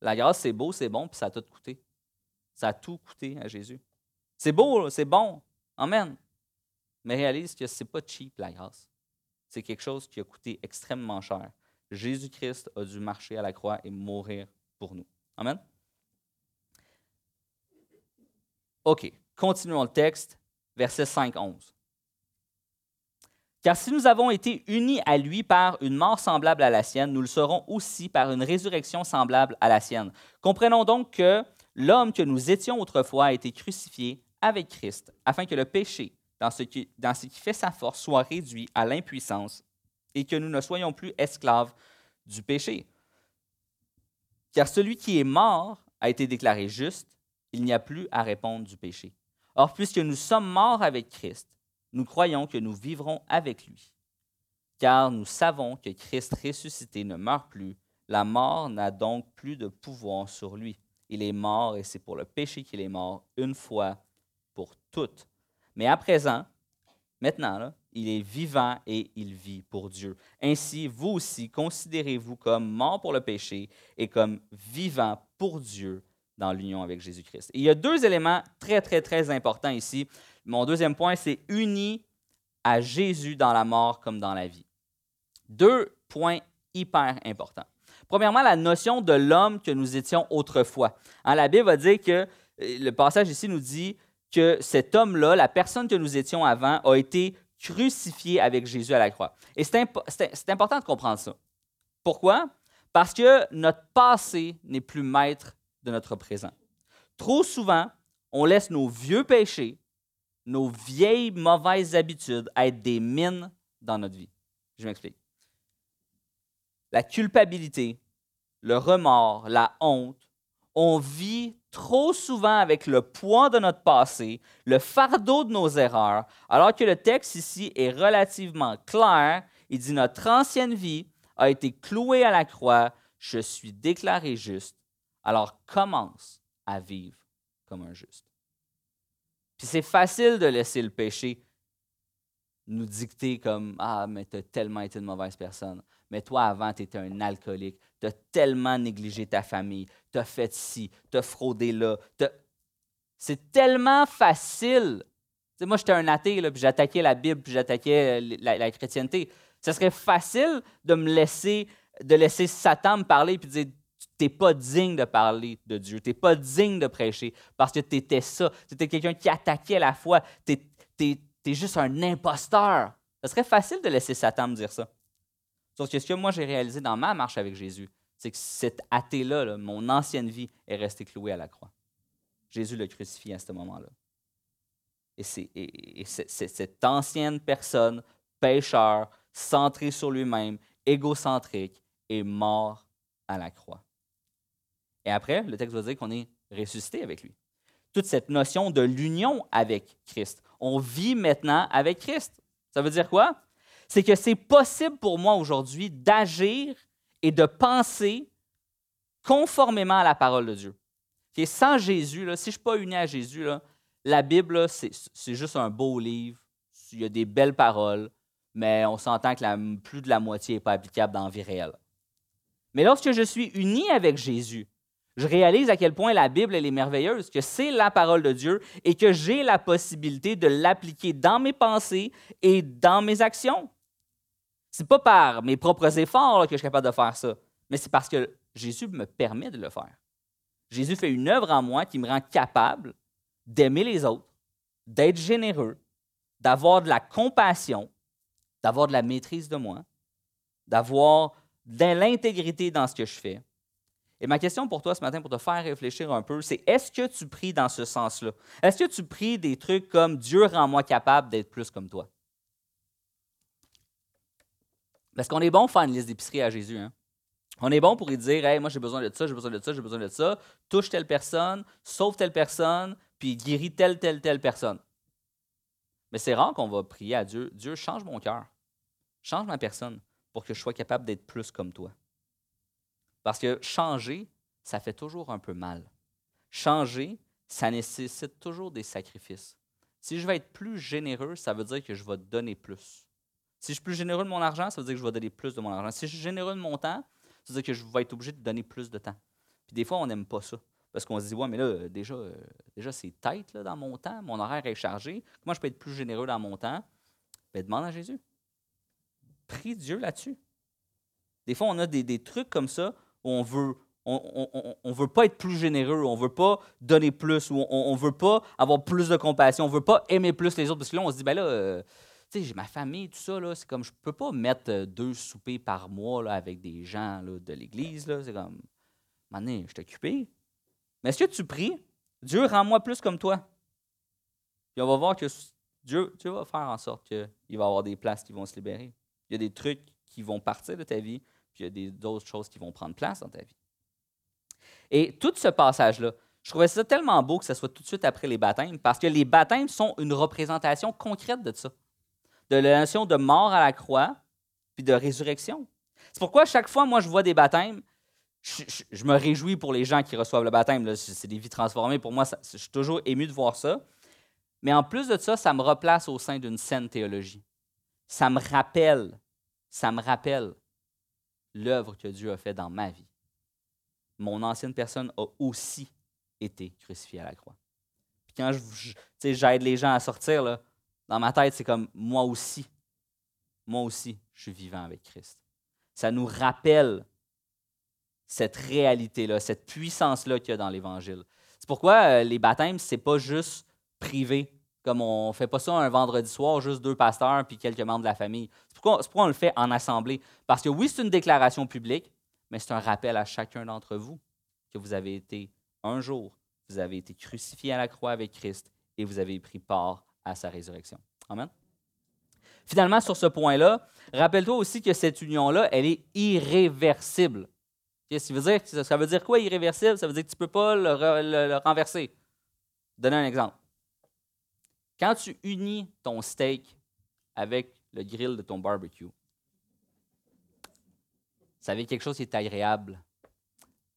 La grâce, c'est beau, c'est bon, puis ça a tout coûté. Ça a tout coûté à Jésus. C'est beau, c'est bon. Amen. Mais réalise que c'est pas cheap, la grâce c'est quelque chose qui a coûté extrêmement cher. Jésus-Christ a dû marcher à la croix et mourir pour nous. Amen. OK, continuons le texte, verset 5-11. Car si nous avons été unis à lui par une mort semblable à la sienne, nous le serons aussi par une résurrection semblable à la sienne. Comprenons donc que l'homme que nous étions autrefois a été crucifié avec Christ, afin que le péché, dans ce, qui, fait sa force soit réduit à l'impuissance et que nous ne soyons plus esclaves du péché. Car celui qui est mort a été déclaré juste, il n'y a plus à répondre du péché. Or, puisque nous sommes morts avec Christ, nous croyons que nous vivrons avec lui. Car nous savons que Christ ressuscité ne meurt plus, la mort n'a donc plus de pouvoir sur lui. Il est mort et c'est pour le péché qu'il est mort une fois pour toutes. Mais à présent, maintenant, il est vivant et il vit pour Dieu. Ainsi, vous aussi, considérez-vous comme mort pour le péché et comme vivant pour Dieu dans l'union avec Jésus-Christ. Il y a deux éléments très, très, très importants ici. Mon deuxième point, c'est uni à Jésus dans la mort comme dans la vie. Deux points hyper importants. Premièrement, la notion de l'homme que nous étions autrefois. Hein, la Bible va dire que, euh, le passage ici nous dit que cet homme-là, la personne que nous étions avant, a été crucifié avec Jésus à la croix. Et c'est important de comprendre ça. Pourquoi? Parce que notre passé n'est plus maître de notre présent. Trop souvent, on laisse nos vieux péchés, nos vieilles mauvaises habitudes être des mines dans notre vie. Je m'explique. La culpabilité, le remords, la honte, on vit trop souvent avec le poids de notre passé, le fardeau de nos erreurs, alors que le texte ici est relativement clair. Il dit Notre ancienne vie a été clouée à la croix, je suis déclaré juste, alors commence à vivre comme un juste. C'est facile de laisser le péché nous dicter comme Ah, mais tu as tellement été une mauvaise personne. Mais toi, avant, tu étais un alcoolique. Tu as tellement négligé ta famille. Tu as fait ci, tu as fraudé là. C'est tellement facile. sais, moi, j'étais un athée, puis j'attaquais la Bible, puis j'attaquais la, chrétienté. Ce serait facile de me laisser, de laisser Satan me parler, puis de dire tu n'es pas digne de parler de Dieu, tu n'es pas digne de prêcher, parce que tu étais ça. Tu étais quelqu'un qui attaquait la foi. Tu es, juste un imposteur. Ce serait facile de laisser Satan me dire ça. Sauf que ce que moi j'ai réalisé dans ma marche avec Jésus, c'est que cet athée-là, mon ancienne vie, est restée clouée à la croix. Jésus l'a crucifié à ce moment-là. Et, cette ancienne personne, pécheur, centrée sur lui-même, égocentrique, est mort à la croix. Et après, le texte va dire qu'on est ressuscité avec lui. Toute cette notion de l'union avec Christ. On vit maintenant avec Christ. Ça veut dire quoi? c'est que c'est possible pour moi aujourd'hui d'agir et de penser conformément à la parole de Dieu. Et sans Jésus, si je ne suis pas uni à Jésus, la Bible, c'est juste un beau livre. Il y a des belles paroles, mais on s'entend que plus de la moitié n'est pas applicable dans la vie réelle. Mais lorsque je suis uni avec Jésus, je réalise à quel point la Bible est merveilleuse, que c'est la parole de Dieu et que j'ai la possibilité de l'appliquer dans mes pensées et dans mes actions. C'est pas par mes propres efforts que je suis capable de faire ça, mais c'est parce que Jésus me permet de le faire. Jésus fait une œuvre en moi qui me rend capable d'aimer les autres, d'être généreux, d'avoir de la compassion, d'avoir de la maîtrise de moi, d'avoir de l'intégrité dans ce que je fais. Et ma question pour toi ce matin, pour te faire réfléchir un peu, c'est est-ce que tu pries dans ce sens-là? Est-ce que tu pries des trucs comme Dieu rend moi capable d'être plus comme toi? Parce qu'on est bon pour faire une liste d'épicerie à Jésus. Hein? On est bon pour lui dire Hey, moi j'ai besoin de ça, j'ai besoin de ça, j'ai besoin de ça. Touche telle personne, sauve telle personne, puis guéris telle, telle, telle personne. Mais c'est rare qu'on va prier à Dieu Dieu, change mon cœur, change ma personne pour que je sois capable d'être plus comme toi. Parce que changer, ça fait toujours un peu mal. Changer, ça nécessite toujours des sacrifices. Si je veux être plus généreux, ça veut dire que je vais donner plus. Si je suis plus généreux de mon argent, ça veut dire que je vais donner plus de mon argent. Si je suis généreux de mon temps, ça veut dire que je vais être obligé de donner plus de temps. Puis des fois, on n'aime pas ça. Parce qu'on se dit, ouais, mais là, déjà, euh, déjà c'est tête dans mon temps, mon horaire est chargé. Comment je peux être plus généreux dans mon temps? Bien, demande à Jésus. Prie Dieu là-dessus. Des fois, on a des, trucs comme ça on veut, on ne veut pas être plus généreux, on veut pas donner plus, on ne veut pas avoir plus de compassion, on veut pas aimer plus les autres. Parce que là, on se dit, ben là, euh, j'ai ma famille, tout ça, là, c'est comme, je peux pas mettre euh, deux soupers par mois avec des gens de l'Église, là, c'est comme, maintenant, je suis occupé. Mais est-ce que tu pries? Dieu, rends-moi plus comme toi. Puis on va voir que Dieu, Dieu va faire en sorte qu'il va y avoir des places qui vont se libérer. Il y a des trucs qui vont partir de ta vie, puis il y a d'autres choses qui vont prendre place dans ta vie. Et tout ce passage-là, je trouvais ça tellement beau que ce soit tout de suite après les baptêmes, parce que les baptêmes sont une représentation concrète de ça de la notion de mort à la croix, puis de résurrection. C'est pourquoi chaque fois, moi, je vois des baptêmes, je, me réjouis pour les gens qui reçoivent le baptême. C'est des vies transformées. Pour moi, je suis toujours ému de voir ça. Mais en plus de ça, ça me replace au sein d'une saine théologie. ça me rappelle, ça me rappelle l'œuvre que Dieu a faite dans ma vie. Mon ancienne personne a aussi été crucifiée à la croix. Puis quand j'aide les gens à sortir, là, dans ma tête, c'est comme moi aussi. Moi aussi, je suis vivant avec Christ. Ça nous rappelle cette réalité-là, cette puissance-là qu'il y a dans l'Évangile. C'est pourquoi euh, les baptêmes, ce n'est pas juste privé. Comme on ne fait pas ça un vendredi soir, juste deux pasteurs puis quelques membres de la famille. Pourquoi, pourquoi, on le fait en assemblée? Parce que oui, c'est une déclaration publique, mais c'est un rappel à chacun d'entre vous que vous avez été un jour, vous avez été crucifié à la croix avec Christ et vous avez pris part à sa résurrection. Amen. Finalement, sur ce point-là, rappelle-toi aussi que cette union-là, elle est irréversible. Ça veut, dire, ça veut dire quoi irréversible? Ça veut dire que tu ne peux pas le, renverser. Donner un exemple. Quand tu unis ton steak avec le grill de ton barbecue, ça veut quelque chose qui est agréable.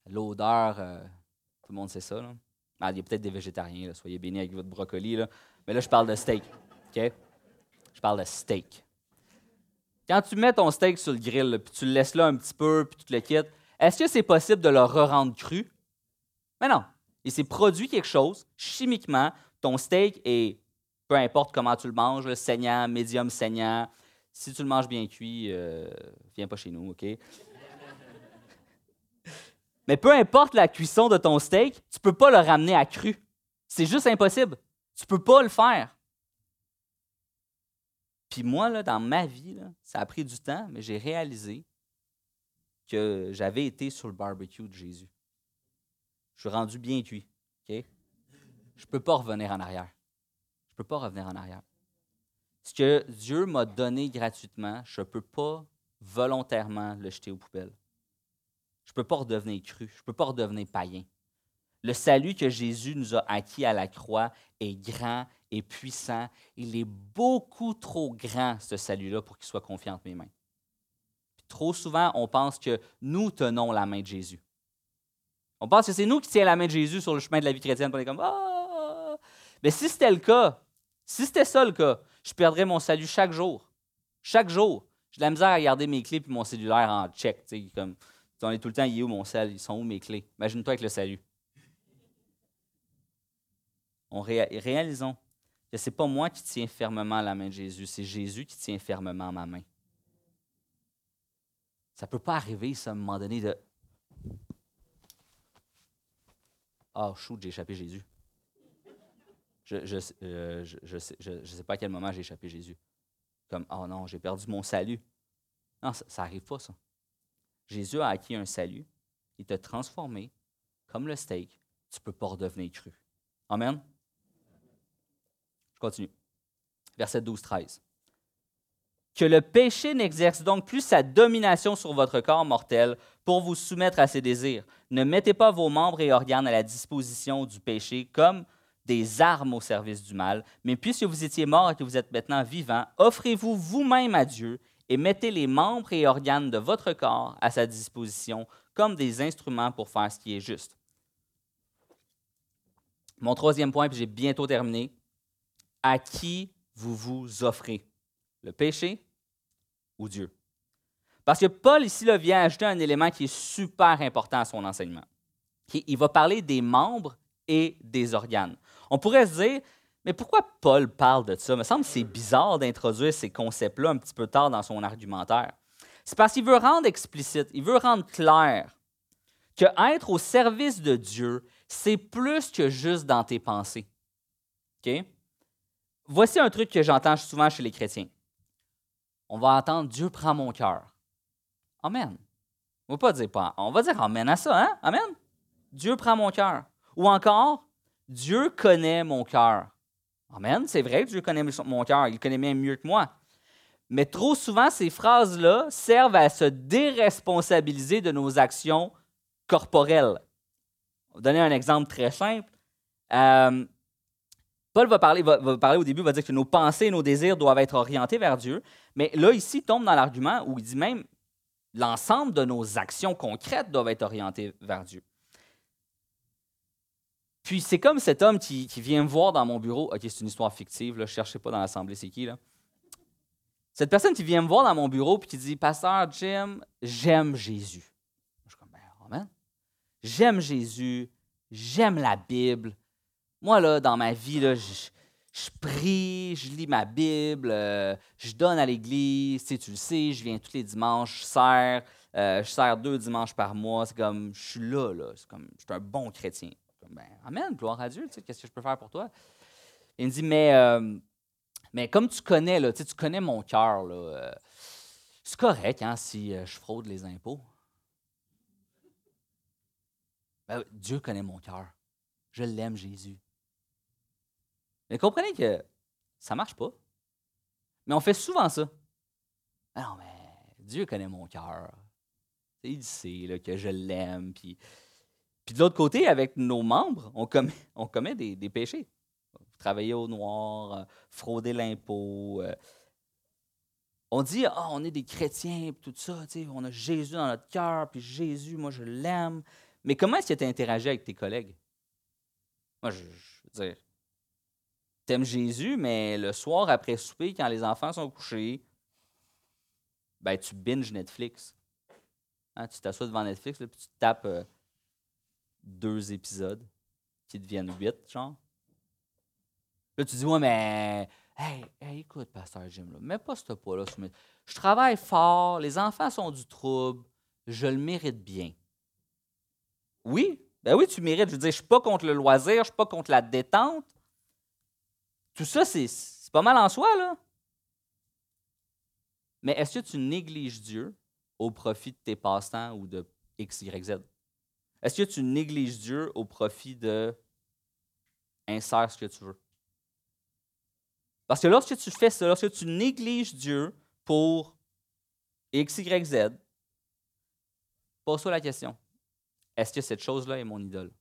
L'odeur, euh, tout le monde sait ça. Ah, il y a peut-être des végétariens, soyez bénis avec votre brocoli. Mais là, je parle de steak. OK? Je parle de steak. Quand tu mets ton steak sur le grill, puis tu le laisses là un petit peu, puis tu te le quittes, est-ce que c'est possible de le re-rendre cru? Mais non. Il s'est produit quelque chose, chimiquement, ton steak est, peu importe comment tu le manges, saignant, médium saignant, si tu le manges bien cuit, euh, viens pas chez nous, OK? *laughs* Mais peu importe la cuisson de ton steak, tu peux pas le ramener à cru. C'est juste impossible. Tu peux pas le faire. Puis moi, là, dans ma vie, ça a pris du temps, mais j'ai réalisé que j'avais été sur le barbecue de Jésus. Je suis rendu bien cuit. Je ne peux pas revenir en arrière. Je ne peux pas revenir en arrière. Ce que Dieu m'a donné gratuitement, je ne peux pas volontairement le jeter aux poubelles. Je ne peux pas redevenir cru. Je ne peux pas redevenir païen. Le salut que Jésus nous a acquis à la croix est grand et puissant. Il est beaucoup trop grand, ce salut-là, pour qu'il soit confiant entre mes mains. trop souvent, on pense que nous tenons la main de Jésus. On pense que c'est nous qui tiens la main de Jésus sur le chemin de la vie chrétienne. On est comme ah! Mais si c'était le cas, si c'était ça le cas, je perdrais mon salut chaque jour. Chaque jour. J'ai de la misère à garder mes clés et mon cellulaire en check. Comme, on est tout le temps, il est où mon sel? Ils sont où mes clés? Imagine-toi avec le salut. On réalisons que ce n'est pas moi qui tiens fermement la main de Jésus, c'est Jésus qui tient fermement ma main. Ça ne peut pas arriver, à un moment donné, de Ah, oh, shoot, j'ai échappé Jésus. Je ne je, euh, je, sais, pas à quel moment j'ai échappé Jésus. Comme, oh non, j'ai perdu mon salut. Non, ça n'arrive pas, ça. Jésus a acquis un salut. Il t'a transformé comme le steak. Tu ne peux pas redevenir cru. Amen? Je continue. Verset 12-13. Que le péché n'exerce donc plus sa domination sur votre corps mortel pour vous soumettre à ses désirs. Ne mettez pas vos membres et organes à la disposition du péché comme des armes au service du mal, mais puisque vous étiez mort et que vous êtes maintenant vivant, offrez-vous vous-même à Dieu et mettez les membres et organes de votre corps à sa disposition comme des instruments pour faire ce qui est juste. Mon troisième point, puis j'ai bientôt terminé. À qui vous vous offrez? Le péché ou Dieu? Parce que Paul ici vient ajouter un élément qui est super important à son enseignement. Il va parler des membres et des organes. On pourrait se dire, mais pourquoi Paul parle de ça? Il me semble que c'est bizarre d'introduire ces concepts-là un petit peu tard dans son argumentaire. C'est parce qu'il veut rendre explicite, il veut rendre clair que être au service de Dieu, c'est plus que juste dans tes pensées. Voici un truc que j'entends souvent chez les chrétiens. On va entendre Dieu prend mon cœur. Amen. On va pas dire pas. On va dire Amen à ça, hein? Amen? Dieu prend mon cœur. Ou encore, Dieu connaît mon cœur. Amen, c'est vrai que Dieu connaît mon cœur, il connaît même mieux que moi. Mais trop souvent, ces phrases-là servent à se déresponsabiliser de nos actions corporelles. Je vais donner un exemple très simple. Euh, Paul va parler, va, parler au début, va dire que nos pensées et nos désirs doivent être orientés vers Dieu. Mais là, ici, il tombe dans l'argument où il dit même l'ensemble de nos actions concrètes doivent être orientées vers Dieu. Puis c'est comme cet homme qui, vient me voir dans mon bureau. OK, c'est une histoire fictive, là, cherchais pas dans l'assemblée, c'est qui, là? Cette personne qui vient me voir dans mon bureau et qui dit Pasteur Jim, j'aime Jésus. Je suis comme, ben, Amen. J'aime Jésus, j'aime la Bible. Moi, là, dans ma vie, là, je, je prie, je lis ma Bible, euh, je donne à l'église, tu, sais, tu le sais, je viens tous les dimanches, je sers, euh, je sers deux dimanches par mois, c'est comme, je suis là, là, c'est comme, je suis un bon chrétien. Ben, amen, gloire à Dieu, qu'est-ce que je peux faire pour toi? Il me dit, mais, euh, mais comme tu connais, là, tu, connais mon cœur, là, c'est correct hein, si je fraude les impôts. Ben, Dieu connaît mon cœur. Je l'aime, Jésus. Mais comprenez que ça ne marche pas. Mais on fait souvent ça. Ah non, mais Dieu connaît mon cœur. Il sait que je l'aime. Puis, puis de l'autre côté, avec nos membres, on commet, *laughs* on commet des, péchés. Travailler au noir, euh, frauder l'impôt. Euh. On dit, ah, on est des chrétiens, tout ça, on a Jésus dans notre cœur, puis Jésus, moi, je l'aime. Mais comment est-ce que tu as interagi avec tes collègues? Moi, je, veux dire, t'aimes Jésus, mais le soir après souper, quand les enfants sont couchés, ben, tu binges Netflix. Hein, tu t'assois devant Netflix, puis tu tapes euh, deux épisodes qui deviennent huit, genre. Là, tu dis, ouais, mais, hey, écoute, Pasteur Jim, là, mets pas ce pas-là. Je travaille fort, les enfants sont du trouble, je le mérite bien. Oui, ben oui, tu mérites. Je veux dire, je suis pas contre le loisir, je suis pas contre la détente, tout ça, c'est pas mal en soi, là. Mais est-ce que tu négliges Dieu au profit de tes passe-temps ou de X, Y, Z? Est-ce que tu négliges Dieu au profit de insère ce que tu veux? Parce que lorsque tu fais ça, lorsque tu négliges Dieu pour X, Y, Z, pose-toi la question. Est-ce que cette chose-là est mon idole?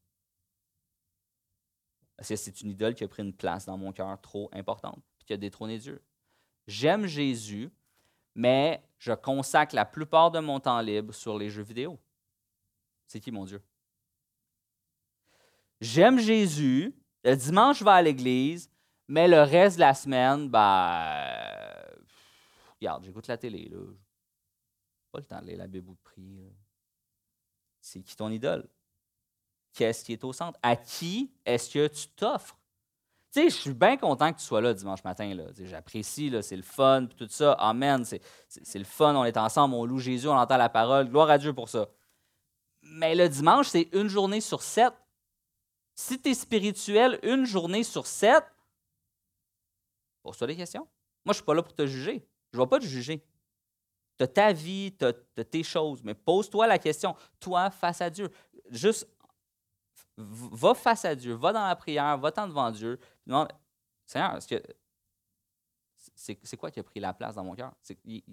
Parce que c'est une idole qui a pris une place dans mon cœur trop importante, puis qui a détrôné Dieu? J'aime Jésus, mais je consacre la plupart de mon temps libre sur les jeux vidéo. C'est qui mon Dieu? J'aime Jésus, le dimanche je vais à l'église, mais le reste de la semaine, ben, regarde, j'écoute la télé. Là. Pas le temps de lire la Bible ou de prier. C'est qui ton idole? qu'est-ce qui est au centre? À qui est-ce que tu t'offres? Tu sais, je suis bien content que tu sois là dimanche matin. J'apprécie, c'est le fun, tout ça. Amen, c'est le fun, on est ensemble, on loue Jésus, on entend la parole. Gloire à Dieu pour ça. Mais le dimanche, c'est une journée sur sept. Si tu es spirituel une journée sur sept, pose-toi des questions. Moi, je ne suis pas là pour te juger. Je ne vais pas te juger. Tu as ta vie, tu as, tes choses, mais pose-toi la question, toi, face à Dieu. Juste va face à Dieu, va dans la prière, va-t'en devant Dieu. Seigneur, c'est quoi qui a pris la place dans mon cœur?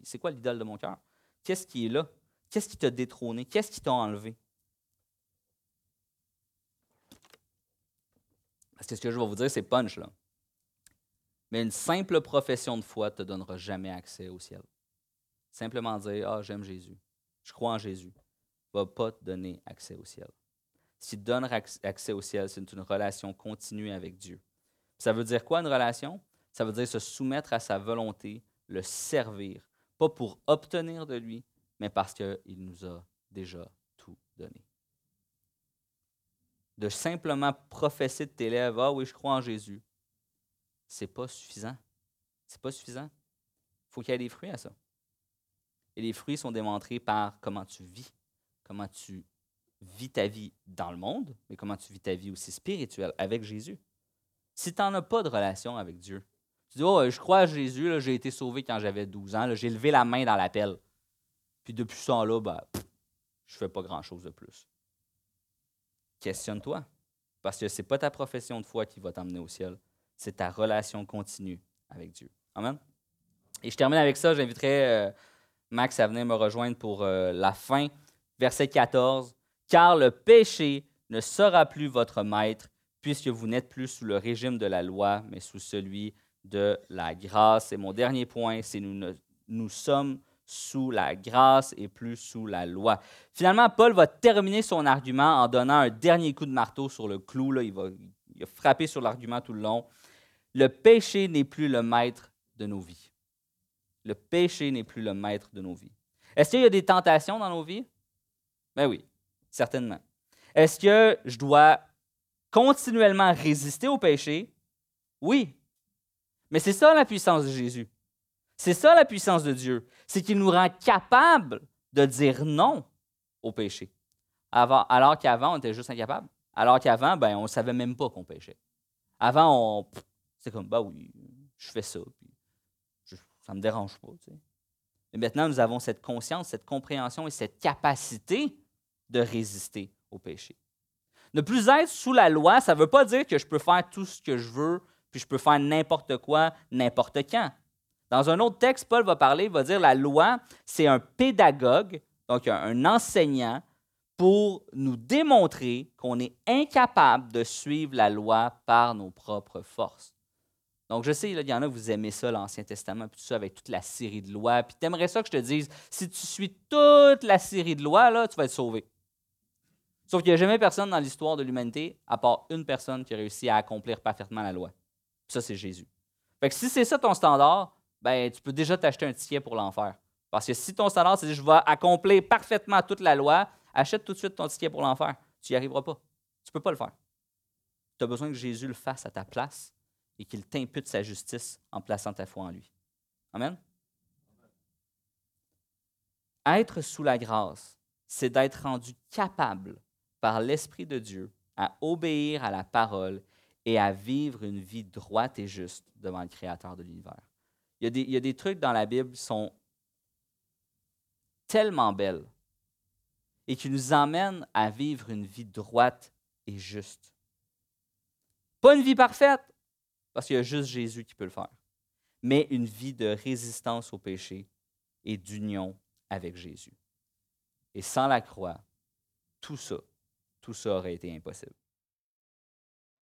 C'est quoi l'idole de mon cœur? Qu'est-ce qui est là? Qu'est-ce qui t'a détrôné? Qu'est-ce qui t'a enlevé? Parce que ce que je vais vous dire, c'est punch, là. Mais une simple profession de foi ne te donnera jamais accès au ciel. Simplement dire Ah, j'aime Jésus, je crois en Jésus, ne va pas te donner accès au ciel. Ce qui donne accès au ciel, c'est une relation continue avec Dieu. Ça veut dire quoi une relation? Ça veut dire se soumettre à sa volonté, le servir, pas pour obtenir de lui, mais parce qu'il nous a déjà tout donné. De simplement professer de tes lèvres, ah oui, je crois en Jésus, c'est pas suffisant. C'est pas suffisant. Il faut qu'il y ait des fruits à ça. Et les fruits sont démontrés par comment tu vis, comment tu vis ta vie dans le monde, mais comment tu vis ta vie aussi spirituelle avec Jésus. Si tu n'en as pas de relation avec Dieu, tu dis, oh, je crois à Jésus, j'ai été sauvé quand j'avais 12 ans, j'ai levé la main dans l'appel. Puis depuis ce temps-là, ben, je ne fais pas grand-chose de plus. Questionne-toi, parce que ce n'est pas ta profession de foi qui va t'emmener au ciel, c'est ta relation continue avec Dieu. Amen. Et je termine avec ça, j'inviterai euh, Max à venir me rejoindre pour euh, la fin. Verset 14 car le péché ne sera plus votre maître, puisque vous n'êtes plus sous le régime de la loi, mais sous celui de la grâce. Et mon dernier point, c'est nous, nous sommes sous la grâce et plus sous la loi. Finalement, Paul va terminer son argument en donnant un dernier coup de marteau sur le clou. Là. Il, va, il frapper sur l'argument tout le long. Le péché n'est plus le maître de nos vies. Le péché n'est plus le maître de nos vies. Est-ce qu'il y a des tentations dans nos vies? Ben oui, certainement. Est-ce que je dois continuellement résister au péché? Oui. Mais c'est ça la puissance de Jésus. C'est ça la puissance de Dieu. C'est qu'il nous rend capables de dire non au péché. alors qu'avant, on était juste incapable. Alors qu'avant, ben, on ne savait même pas qu'on péchait. Avant, on, c'est comme, bah oui, je fais ça, ça ne me dérange pas. Mais maintenant, nous avons cette conscience, cette compréhension et cette capacité de résister au péché. Ne plus être sous la loi, ça ne veut pas dire que je peux faire tout ce que je veux, puis je peux faire n'importe quoi, n'importe quand. Dans un autre texte, Paul va parler, il va dire la loi, c'est un pédagogue, donc un enseignant, pour nous démontrer qu'on est incapable de suivre la loi par nos propres forces. Donc, je sais, il y en a, vous aimez ça, l'Ancien Testament, puis tout ça, avec toute la série de lois. Puis tu aimerais ça que je te dise, si tu suis toute la série de lois, là, tu vas être sauvé. Sauf qu'il n'y a jamais personne dans l'histoire de l'humanité, à part une personne qui a réussi à accomplir parfaitement la loi. ça, c'est Jésus. Fait que si c'est ça ton standard, ben, tu peux déjà t'acheter un ticket pour l'enfer. Parce que si ton standard, c'est je vais accomplir parfaitement toute la loi, achète tout de suite ton ticket pour l'enfer. Tu n'y arriveras pas. Tu ne peux pas le faire. Tu as besoin que Jésus le fasse à ta place et qu'il t'impute sa justice en plaçant ta foi en lui. Amen? Être sous la grâce, c'est d'être rendu capable par l'Esprit de Dieu à obéir à la parole et à vivre une vie droite et juste devant le Créateur de l'univers. Il, y a des trucs dans la Bible qui sont tellement belles et qui nous emmènent à vivre une vie droite et juste. Pas une vie parfaite, parce qu'il y a juste Jésus qui peut le faire. Mais une vie de résistance au péché et d'union avec Jésus. Et sans la croix, tout ça, tout ça aurait été impossible.